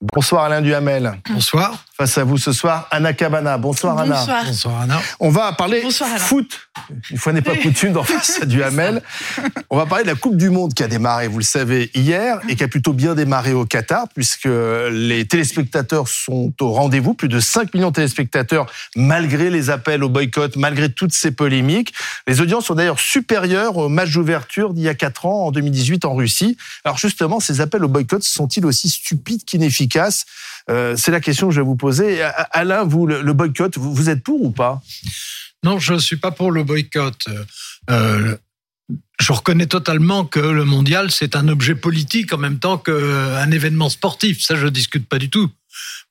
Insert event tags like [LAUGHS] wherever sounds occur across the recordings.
Bonsoir Alain Duhamel. Bonsoir. Face à vous ce soir, Anna Cabana. Bonsoir, Anna. Bonsoir. Bonsoir Anna. On va parler Bonsoir, foot. Une fois n'est pas coutume dans Face à Duhamel. [LAUGHS] On va parler de la Coupe du Monde qui a démarré, vous le savez, hier et qui a plutôt bien démarré au Qatar puisque les téléspectateurs sont au rendez-vous. Plus de 5 millions de téléspectateurs malgré les appels au boycott, malgré toutes ces polémiques. Les audiences sont d'ailleurs supérieures au match d'ouverture d'il y a 4 ans, en 2018 en Russie. Alors justement, ces appels au boycott sont-ils aussi stupides qu'inefficaces? Euh, C'est la question que je vais vous poser. Alain, vous, le, boycott, vous, vous êtes pour ou pas? Non, je ne suis pas pour le boycott. Euh, je reconnais totalement que le mondial, c'est un objet politique en même temps qu'un événement sportif. Ça, je ne discute pas du tout.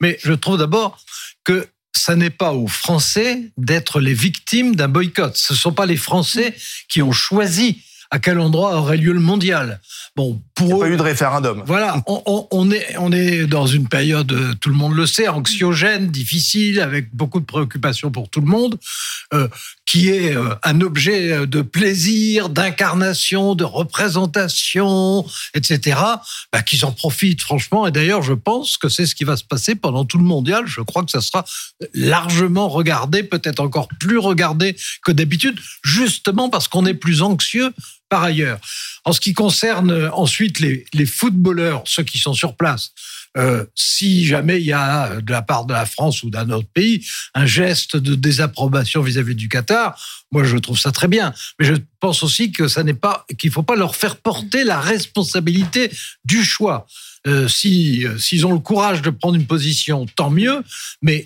Mais je trouve d'abord que ça n'est pas aux Français d'être les victimes d'un boycott. Ce ne sont pas les Français qui ont choisi à quel endroit aurait lieu le mondial. Bon, pour Il n'y a eux, pas eu de référendum. Voilà, on, on- on est, on est dans une période, euh, tout le monde le sait, anxiogène, difficile, avec beaucoup de préoccupations pour tout le monde, euh, qui est euh, un objet de plaisir, d'incarnation, de représentation, etc. Bah, qu'ils en profitent franchement. Et d'ailleurs, je pense que c'est ce qui va se passer pendant tout le mondial. Je crois que ça sera largement regardé, peut-être encore plus regardé que d'habitude, justement parce qu'on est plus anxieux par ailleurs. En ce qui concerne euh, ensuite les, footballeurs, ceux qui sont sur place, euh, si jamais il y a euh, de la part de la France ou d'un autre pays un geste de désapprobation vis-à-vis du Qatar, moi je trouve ça très bien. Mais je pense aussi que ça n'est pas qu'il faut pas leur faire porter la responsabilité du choix. Si s'ils ont le courage de prendre une position, tant mieux. Mais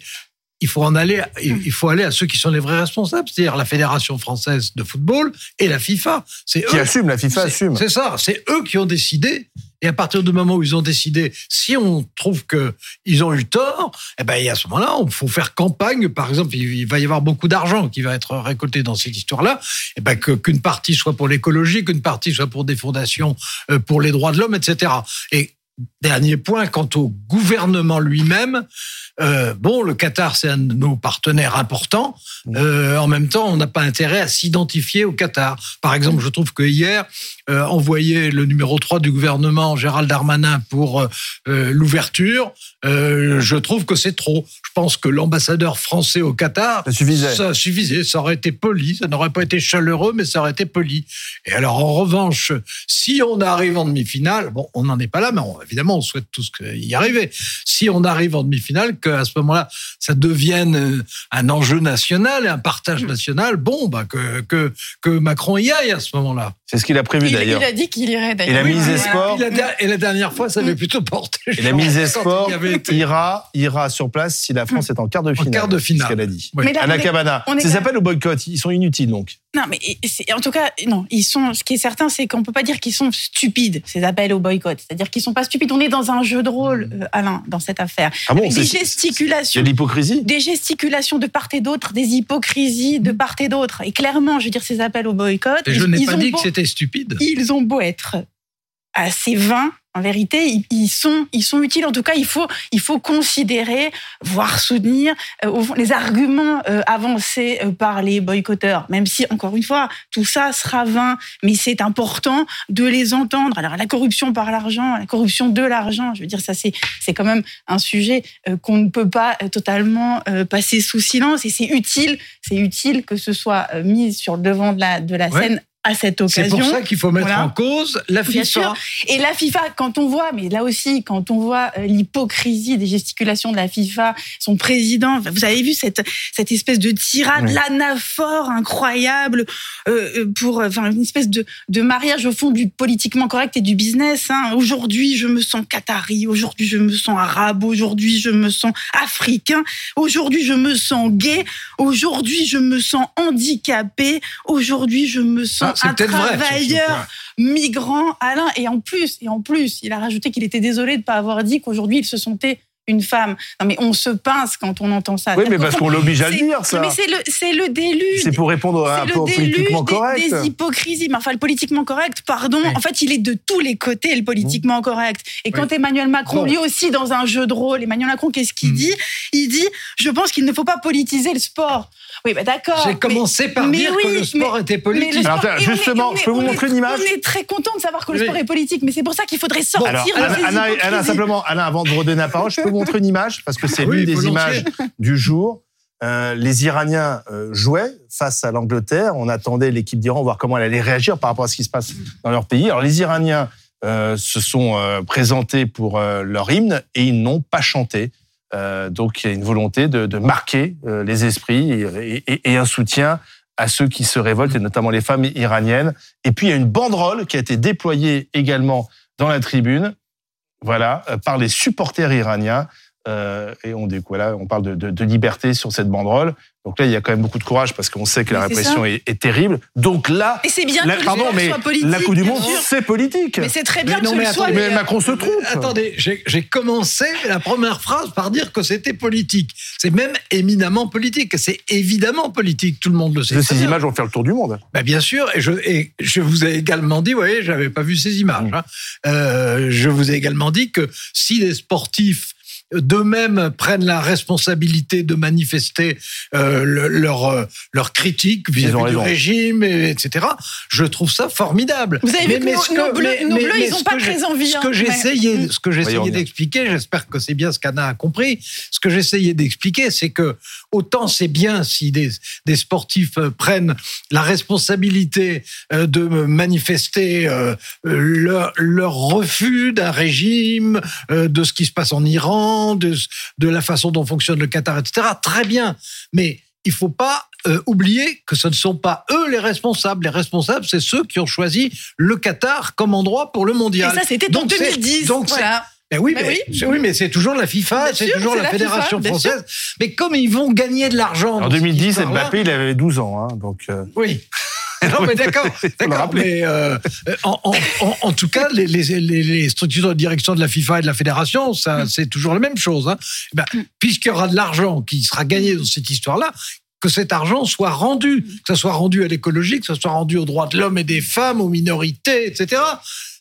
il faut en aller, il faut aller à ceux qui sont les vrais responsables, c'est-à-dire la Fédération française de football et la FIFA. C'est Qui eux- assume, la FIFA c'est- assume. C'est ça, c'est eux qui ont décidé. Et à partir du moment où ils ont décidé, si on trouve que ils ont eu tort, eh ben, et à ce moment-là, il faut faire campagne. Par exemple, il va y avoir beaucoup d'argent qui va être récolté dans cette histoire-là. Et ben, que- qu'une partie soit pour l'écologie, qu'une partie soit pour des fondations euh, pour les droits de l'homme, etc. Et dernier point, quant au gouvernement lui-même, euh, bon, le Qatar, c'est un de nos partenaires importants. Euh, en même temps, on n'a pas intérêt à s'identifier au Qatar. Par exemple, je trouve que hier, euh, envoyer le numéro 3 du gouvernement, Gérald Darmanin, pour euh, l'ouverture, euh, je trouve que c'est trop. Je pense que l'ambassadeur français au Qatar, Ça suffisait. ça suffisait, ça aurait été poli, ça n'aurait pas été chaleureux, mais ça aurait été poli. Et alors, en revanche, si on arrive en demi-finale, bon, on n'en est pas là, mais on- évidemment, on souhaite tous y arriver. Si on arrive en demi-finale, qu'à ce moment-là, ça devienne euh, un enjeu national et un partage national, bon, bah, que, que, que Macron y aille à ce moment-là. C'est ce qu'il a prévu Il, d'ailleurs. il a dit qu'il irait Et d'ailleurs. la mise Oui, Et la, der- et la dernière fois, ça avait plutôt porté. Et la mise il y avait été. ira, ira sur place si la France est en quart de finale. quart de finale. C'est ce qu'elle a dit. Oui. Mais là, Anna on est- Cabana, ces appels au boycott, ils sont inutiles donc. Non, mais en tout cas, non, ils sont. Ce qui est certain, c'est qu'on peut pas dire qu'ils sont stupides ces appels au boycott. C'est-à-dire qu'ils sont pas stupides. On est dans un jeu de rôle, euh, Alain, dans cette affaire. Ah bon, Avec des Il y gesticulations. a de l'hypocrisie? Des gesticulations de part et d'autre, des hypocrisies de part et d'autre. Et clairement, je veux dire, ces appels au boycott. Et je ils- n'ai pas ont dit beau- que c'était stupide. ils ont beau être assez vains, en vérité, ils- sont, ils sont utiles. En tout cas, il faut, il faut considérer, voire soutenir euh, au fond, les arguments euh, avancés euh, par les boycotteurs. Même si, encore une fois, tout ça sera vain, mais c'est important de les entendre. Alors, la corruption par l'argent, la corruption de l'argent, je veux dire, ça, c'est, c'est quand même un sujet euh, qu'on ne peut pas totalement passer sous silence. Et c'est utile, c'est utile que ce soit mis sur le devant de la, de la Ouais. scène à cette C'est occasion. pour ça qu'il faut mettre Voilà. en cause la Bien FIFA. sûr. Et la FIFA, quand on voit, mais là aussi, quand on voit euh, l'hypocrisie des gesticulations de la FIFA, son président, vous avez vu cette, cette espèce de tirade, Oui. l'anaphore incroyable euh, euh, pour, enfin, une espèce de, de mariage au fond du politiquement correct et du business. Hein. Aujourd'hui, je me sens qatari. Aujourd'hui, je me sens arabe. Aujourd'hui, je me sens africain. Aujourd'hui, je me sens gay. Aujourd'hui, je me sens handicapé. Aujourd'hui, je me sens Ah, un ce travailleur migrant, Alain. Et en plus, et en plus, il a rajouté qu'il était désolé de ne pas avoir dit qu'aujourd'hui il se sentait une femme. Non, mais on se pince quand on entend ça. Oui, mais parce qu'on l'oblige à le dire, ça. Mais c'est le, c'est le déluge. C'est pour répondre à un peu politiquement des, correct. des hypocrisies. Mais enfin, le politiquement correct, pardon, Oui. en fait, il est de tous les côtés, le politiquement correct. Et quand Emmanuel Macron, Bon. lui aussi, dans un jeu de rôle, Emmanuel Macron, qu'est-ce qu'il Mm. dit? Il dit Je pense qu'il ne faut pas politiser le sport. Oui, bah d'accord. J'ai mais- commencé par mais dire que oui, le sport mais- était politique. Alors, sport- est- justement, est- je peux vous est- montrer une image On est très content de savoir que le Oui. sport est politique, mais c'est pour ça qu'il faudrait sortir Alors, de Alain, ces Alain, Alain, hypocrisies. simplement, Alain, avant de redonner la parole, je peux vous [LAUGHS] montrer une image parce que c'est Oui, l'une des images du jour. Euh, les Iraniens euh, jouaient face à l'Angleterre. On attendait l'équipe d'Iran, voir comment elle allait réagir par rapport à ce qui se passe dans leur pays. Alors, les Iraniens euh, se sont présentés pour leur hymne et ils n'ont pas chanté. Donc, il y a une volonté de, de marquer les esprits et, et- et un soutien à ceux qui se révoltent, et notamment les femmes iraniennes. Et puis, il y a une banderole qui a été déployée également dans la tribune, voilà, euh, par les supporters iraniens. Euh, et on, dit, voilà, on parle de, de- de liberté sur cette banderole. Donc là, il y a quand même beaucoup de courage parce qu'on sait que la Mais répression est, est terrible. Donc là, Et c'est bien la, que pardon, mais soit politique. la Coupe du Monde, c'est politique. Mais c'est très bien Mais que non, ce mais le soit. attendez, Mais. Macron se trompe. Attendez, j'ai commencé la première phrase par dire que c'était politique. C'est même éminemment politique. C'est évidemment politique, tout le monde le sait. très Ces images vont faire le tour du monde. Bah, bien sûr, et je, et je vous ai également dit, vous voyez, j'avais pas vu ces images. hein. Euh, je vous ai également dit que si les sportifs d'eux-mêmes prennent la responsabilité de manifester euh, le- leur euh, leur critique vis-à-vis du raison. régime, et, etc. Je trouve ça formidable. Vous avez vu que nos- bleus- nos bleus, ils ce ont pas très envie, Ce hein, que mais- j'essayais, ce que Voyons j'essayais bien. d'expliquer, j'espère que c'est bien ce qu'Anna a compris. Ce que j'essayais d'expliquer, c'est que autant c'est bien si des, des sportifs euh, prennent la responsabilité de manifester leur, leur refus d'un régime, de ce qui se passe en Iran, de, de la façon dont fonctionne le Qatar, etc. Très bien, mais il faut pas euh, oublier que ce ne sont pas eux les responsables. Les responsables, c'est ceux qui ont choisi le Qatar comme endroit pour le Et mondial. ça, c'était en Donc, c'est- 2010. donc, voilà. ben oui, Ben mais, oui. mais c'est toujours la FIFA, c'est toujours la, la Fédération FIFA, française. Mais comme ils vont gagner de l'argent. En dans cette 2010, histoire-là- Mbappé, il avait 12 ans. hein, donc, euh, Oui. [LAUGHS] Non, mais d'accord, [LAUGHS] d'accord. Mais euh, en, en- en- en tout cas, les, les, les, les structures de direction de la FIFA et de la fédération, ça, c'est toujours la même chose. Hein. Eh Ben, Puisqu'il y aura de l'argent qui sera gagné dans cette histoire-là, que cet argent soit rendu, que ça soit rendu à l'écologie, que ça soit rendu aux droits de l'homme et des femmes, aux minorités, etc.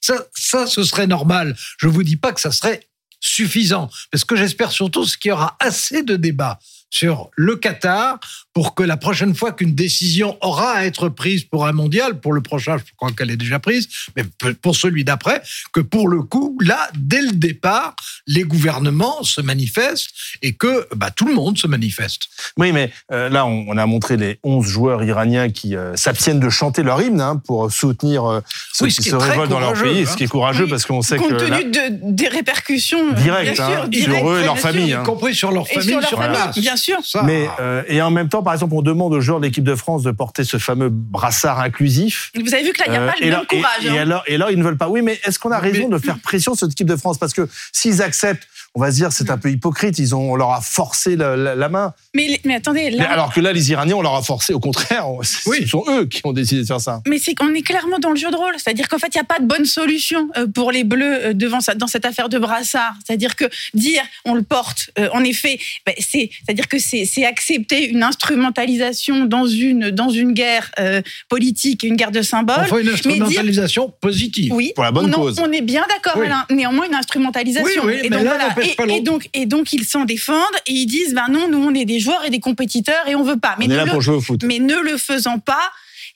Ça, ça, ce serait normal. Je vous dis pas que ça serait suffisant. Mais ce que j'espère surtout, c'est qu'il y aura assez de débats sur le Qatar pour que la prochaine fois qu'une décision aura à être prise pour un mondial, pour le prochain, je crois qu'elle est déjà prise, mais pour celui d'après, que pour le coup, là, dès le départ, les gouvernements se manifestent et que bah, tout le monde se manifeste. Oui, mais euh, là, on, on a montré les 11 joueurs iraniens qui euh, s'abstiennent de chanter leur hymne hein, pour soutenir euh, ceux Oui, ce qui qui se révoltent dans leur pays, hein. ce qui est courageux Oui, parce qu'on sait Compte que là, tenu de, des répercussions. Direct, bien hein, sur eux et leur famille, hein. Y compris sur leur Et famille, sur leur sur famille, place. bien sûr. Ça, Mais euh, et en même temps, par exemple, on demande aux joueurs de l'équipe de France de porter ce fameux brassard inclusif. Vous avez vu que là, il n'y a Euh, pas le et, même là- courage. et hein. alors, et alors, ils ne veulent pas. Oui, mais est-ce qu'on a Mais- raison de faire [CLEARS THROAT] pression sur cette équipe de France? Parce que s'ils acceptent, on va se dire c'est un peu hypocrite. Ils ont, on leur a forcé la, la- la main. Mais, mais attendez, Mais alors que là, les Iraniens, on leur a forcé. Au contraire, ce Oui. sont eux qui ont décidé de faire ça. Mais c'est qu'on est clairement dans le jeu de rôle. C'est-à-dire qu'en fait, il n'y a pas de bonne solution euh, pour les Bleus euh, devant ça, dans cette affaire de brassard. C'est-à-dire que dire on le porte, euh, en effet, ben, c'est, c'est-à-dire que c'est, c'est accepter une instrumentalisation dans une, dans une guerre euh, politique, une guerre de symboles. Enfin, une dire- instrumentalisation positive. Oui, Pour la bonne on, cause. on est bien d'accord, Oui. Alain. Néanmoins, une instrumentalisation. Oui, oui, et, mais donc, l'un voilà. Et, pas et l'autre. donc, et donc, ils s'en défendent et ils disent ben non, nous, on est des joueurs et des compétiteurs et on veut pas. Mais on est ne là le- pour jouer au foot. mais ne le faisant pas,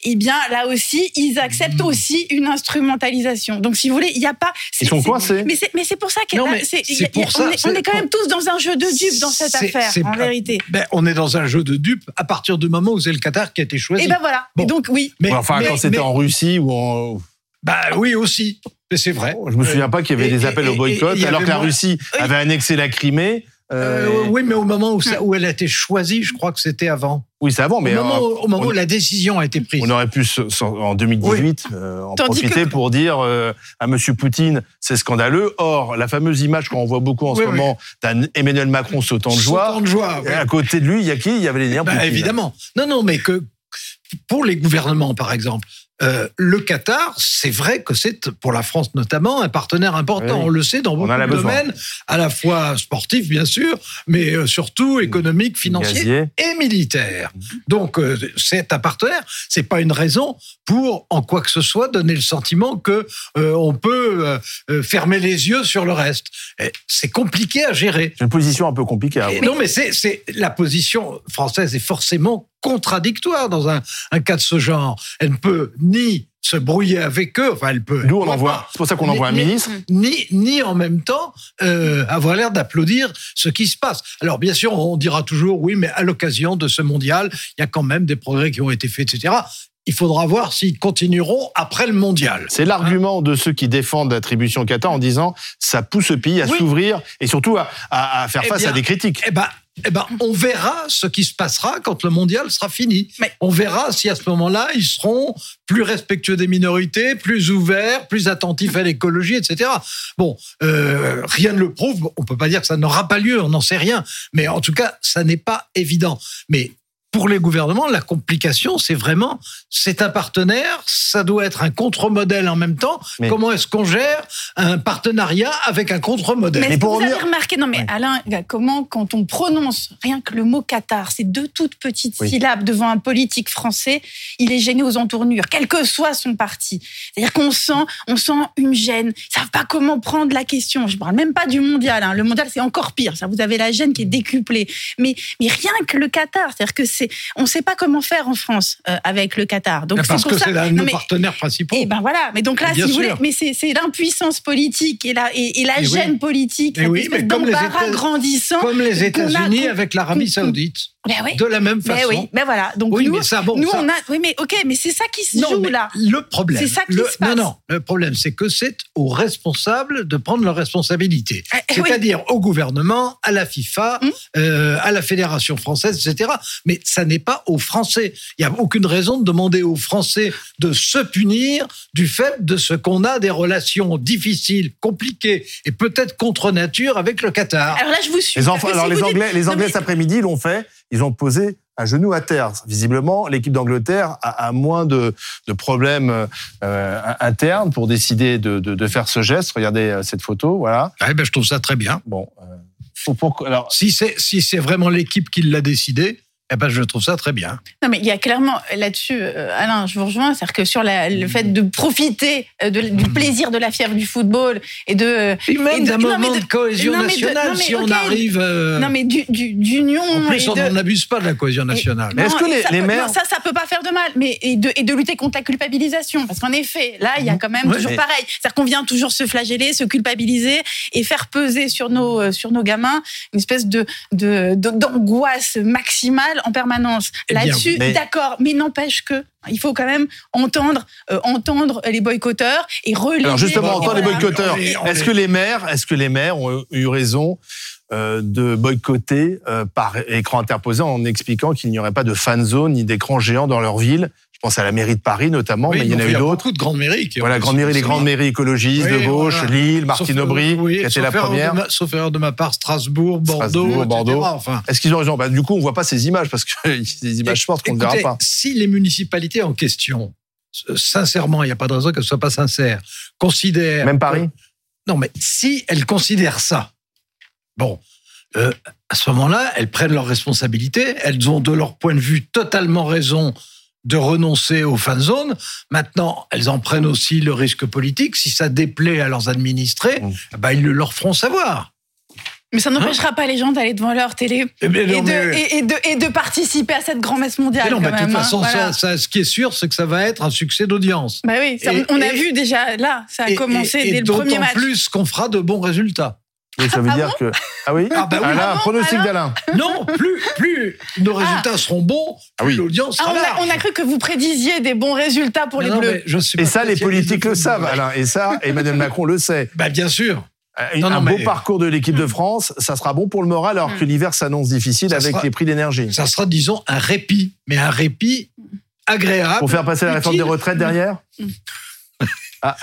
eh bien là aussi, ils acceptent Mmh. aussi une instrumentalisation. Donc si vous voulez, il n'y a pas. Ils sont coincés. Mais c'est mais c'est pour ça que Non, là, mais c'est- c'est il y a- pour on ça, est- on est quand même tous dans un jeu de dupes dans cette affaire, c'est en pas- vérité. Ben, on est dans un jeu de dupes à partir du moment où c'est le Qatar qui a été choisi. Et ben voilà. Bon. Et donc oui. mais, enfin, mais- quand c'était en Russie ou en. Bah oui aussi, mais c'est vrai. Je me souviens pas qu'il y avait Et- des appels et- au boycott, alors que la Russie avait annexé la Crimée. euh, Euh, oui, mais au moment où, ça- où elle a été choisie, je crois que c'était avant. Oui, c'est avant, mais au moment, euh, au moment on- où la décision a été prise. On aurait pu, en 2018, euh, en Tandis profiter que- pour dire euh, à Monsieur Poutine, c'est scandaleux. Or, la fameuse image qu'on voit beaucoup en Oui, ce oui. moment d'un Emmanuel Macron sautant de joie, Sautant de joie. oui. et à côté de lui, il y a qui? Il y avait les liens Bah, évidemment. Non, non, mais que pour les gouvernements, par exemple, euh, le Qatar, c'est vrai que c'est pour la France notamment un partenaire important. Oui. On le sait dans beaucoup de domaines, à la fois sportifs bien sûr, mais euh, surtout économiques, financiers Gazier. et militaire. Donc euh, c'est un partenaire. C'est pas une raison pour en quoi que ce soit donner le sentiment que euh, on peut fermer les yeux sur le reste. C'est compliqué à gérer. C'est une position un peu compliquée. à Et avoir. Non, mais c'est c'est la position française est forcément contradictoire dans un, un cas de ce genre. Elle ne peut ni se brouiller avec eux, enfin elle peut. Nous, on envoie. C'est pour ça qu'on envoie un ministre. ni, ni en même temps euh, avoir l'air d'applaudir ce qui se passe. Alors bien sûr, on dira toujours oui, mais à l'occasion de ce mondial, il y a quand même des progrès qui ont été faits, etc. Il faudra voir s'ils continueront après le mondial. C'est l'argument de ceux qui défendent l'attribution Qatar en disant ça pousse le pays à Oui. s'ouvrir et surtout à, à- à faire Eh face bien, à des critiques. Eh ben, eh ben, on verra ce qui se passera quand le mondial sera fini. Mais- On verra si à ce moment-là, ils seront plus respectueux des minorités, plus ouverts, plus attentifs à l'écologie, etc. Bon, euh, rien ne le prouve. On peut pas dire que ça n'aura pas lieu, on n'en sait rien. Mais en tout cas, ça n'est pas évident. Mais pour les gouvernements, la complication, c'est vraiment, c'est un partenaire, ça doit être un contre-modèle en même temps. Mais- Comment est-ce qu'on gère un partenariat avec un contre-modèle? Mais, pour vous avez remarqué, non mais Ouais. Alain, comment quand on prononce rien que le mot Qatar, c'est deux toutes petites Oui. syllabes devant un politique français, il est gêné aux entournures, quel que soit son parti. C'est-à-dire qu'on sent, on sent une gêne. Ils savent pas comment prendre la question. Je parle même pas du mondial. hein. Le mondial c'est encore pire. Ça, vous avez la gêne qui est décuplée. Mais mais rien que le Qatar, c'est-à-dire que c'est, on sait pas comment faire en France euh, avec le Qatar. Donc Parce pour que ça- c'est nos mais- partenaires principaux. et ben voilà, mais donc là, si vous voulez, mais c'est l'impuissance politique et la, et, et la Et oui. gêne politique, Et cette oui, espèce mais comme les d'embarras États- grandissant. Comme les États-Unis avec l'Arabie Saoudite. Ben oui. De la même Ben façon. oui, ben voilà. Donc Oui, nous, mais ça, bon, nous ça- on a, oui, mais ok, mais c'est ça qui se Non, joue mais là. le problème. C'est ça qui le, se passe. Non, non. Le problème, c'est que c'est aux responsables de prendre leurs responsabilités. Eh, eh oui. C'est-à-dire au gouvernement, à la FIFA, Hum. euh, à la Fédération française, etc. Mais ça n'est pas aux Français. Il n'y a aucune raison de demander aux Français de se punir du fait de ce qu'on a des relations difficiles, compliquées et peut-être contre nature avec le Qatar. Alors là, je vous suis. Les parce enfants, que si alors les vous dites- Anglais, les Non, Anglais mais- cet après-midi l'ont fait. Ils ont posé un genou à terre. Visiblement, l'équipe d'Angleterre a, a moins de, de problèmes euh, internes pour décider de, de, de faire ce geste. Regardez euh, cette photo, voilà. Ouais, ben, je trouve ça très bien. Bon, euh, pour- alors Si c'est si c'est vraiment l'équipe qui l'a décidé, eh ben je trouve ça très bien. Non, mais il y a clairement là-dessus, euh, Alain, je vous rejoins, c'est-à-dire que sur la- le fait de profiter euh, de- du plaisir de la fièvre du football et de. Et même de- d'un moment mais de, de- cohésion non, mais de- nationale, non, mais si on arrive. euh, Non, mais du- du- d'union. en plus, on de- n'abuse pas de la cohésion nationale. Mais est-ce que les- ça les maires- non, ça, ça peut pas faire de mal, mais et de, et de lutter contre la culpabilisation, parce qu'en effet, là, il y a quand même Ouais, toujours mais- pareil, c'est-à-dire qu'on vient toujours se flageller, se culpabiliser et faire peser sur nos euh, sur nos gamins une espèce de de de- d'angoisse maximale en permanence. Eh Là-dessus, mais- d'accord, mais n'empêche que il faut quand même entendre euh, entendre les boycotteurs et relayer. Alors justement, et entend les boycotteurs. Est-ce est- que les maires, est-ce que les maires ont eu raison euh, de boycotter euh, par écran interposé en expliquant qu'il n'y aurait pas de fan zone ni d'écran géant dans leur ville pense à la mairie de Paris notamment, Oui, mais il y en a eu d'autres. beaucoup de grandes mairies. qui Voilà, les grandes mairies écologistes Oui, de gauche, voilà. Lille, Martine Sauf- Aubry, oui, qui était la de première. ma- sauf erreur de ma part, Strasbourg, Bordeaux, Strasbourg. Bordeaux. Enfin, Est-ce qu'ils ont raison? Bah, Du coup, on voit pas ces images parce que [LAUGHS] des images fortes qu'on ne verra pas. Si les municipalités en question, sincèrement, il n'y a pas de raison qu'elles ne soient pas sincères, considèrent. Même Paris Non, mais si elles considèrent ça, bon, euh, à ce moment-là, elles prennent leurs responsabilités. Elles ont, de leur point de vue, totalement raison de renoncer aux fan zones. Maintenant, elles en prennent aussi le risque politique. Si ça déplaît à leurs administrés, Mm. eh ben, ils le leur feront savoir. Mais ça n'empêchera pas les gens d'aller devant leur télé Eh et non, de, mais- et, et de, et de participer à cette grand-messe mondiale. mais non, de toute hein. façon, Voilà. ça, ça, ce qui est sûr, c'est que ça va être un succès d'audience. Bah oui, ça, Et- on a et- vu déjà là, ça a Et- commencé et- et dès le premier d'autant match. plus qu'on fera de bons résultats. Ça veut Ah dire bon que. Ah oui Ah bah oui. Alain, Ah bon, pronostic Alain d'Alain. Non, plus, plus nos résultats seront bons, Ah plus oui. l'audience Ah, sera on, a, large. on a cru que vous prédisiez des bons résultats pour Non, les non, Bleus. mais je suis Et ça, les politiques le savent, Alain. Et ça, [LAUGHS] Emmanuel Macron le sait. Bah, bien sûr. Un, Non, un beau mais- parcours de l'équipe de France, ça sera bon pour le moral alors que l'hiver s'annonce difficile Ça avec sera- les prix d'énergie. Ça sera, disons, un répit, mais un répit agréable. Pour faire passer la réforme des retraites derrière Ah.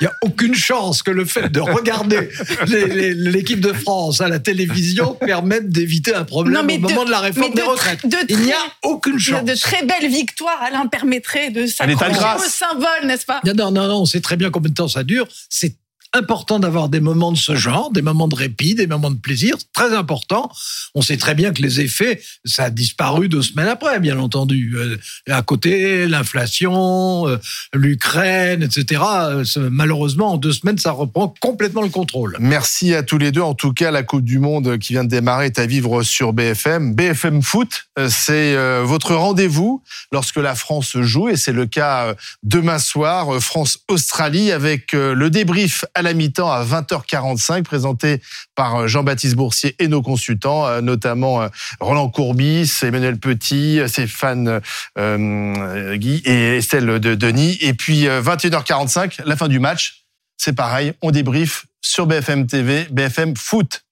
Il n'y a aucune chance que le fait de regarder [LAUGHS] l'équipe de France à la télévision permette d'éviter un problème au moment de la réforme des retraites. Il n'y a aucune chance. De très belles victoires, Alain, permettrait de s'accrocher au symbole, n'est-ce pas? Non, non, non, on sait très bien combien de temps ça dure. C'est important d'avoir des moments de ce genre, des moments de répit, des moments de plaisir, très important. On sait très bien que les effets, ça a disparu deux semaines après, bien entendu. Euh, à côté, l'inflation, euh, l'Ukraine, etc. Euh, malheureusement, en deux semaines, ça reprend complètement le contrôle. Merci à tous les deux. En tout cas, la Coupe du Monde qui vient de démarrer est à vivre sur BFM. BFM Foot, c'est votre rendez-vous lorsque la France joue, et c'est le cas demain soir, France-Australie, avec le débrief la mi-temps à 20h45, présenté par euh, Jean-Baptiste Boursier et nos consultants, euh, notamment euh, Roland Courbis, Emmanuel Petit, Stéphane Guy et Estelle de Denis. Et puis 21h45, la fin du match, c'est pareil, on débrief sur BFM TV, BFM Foot.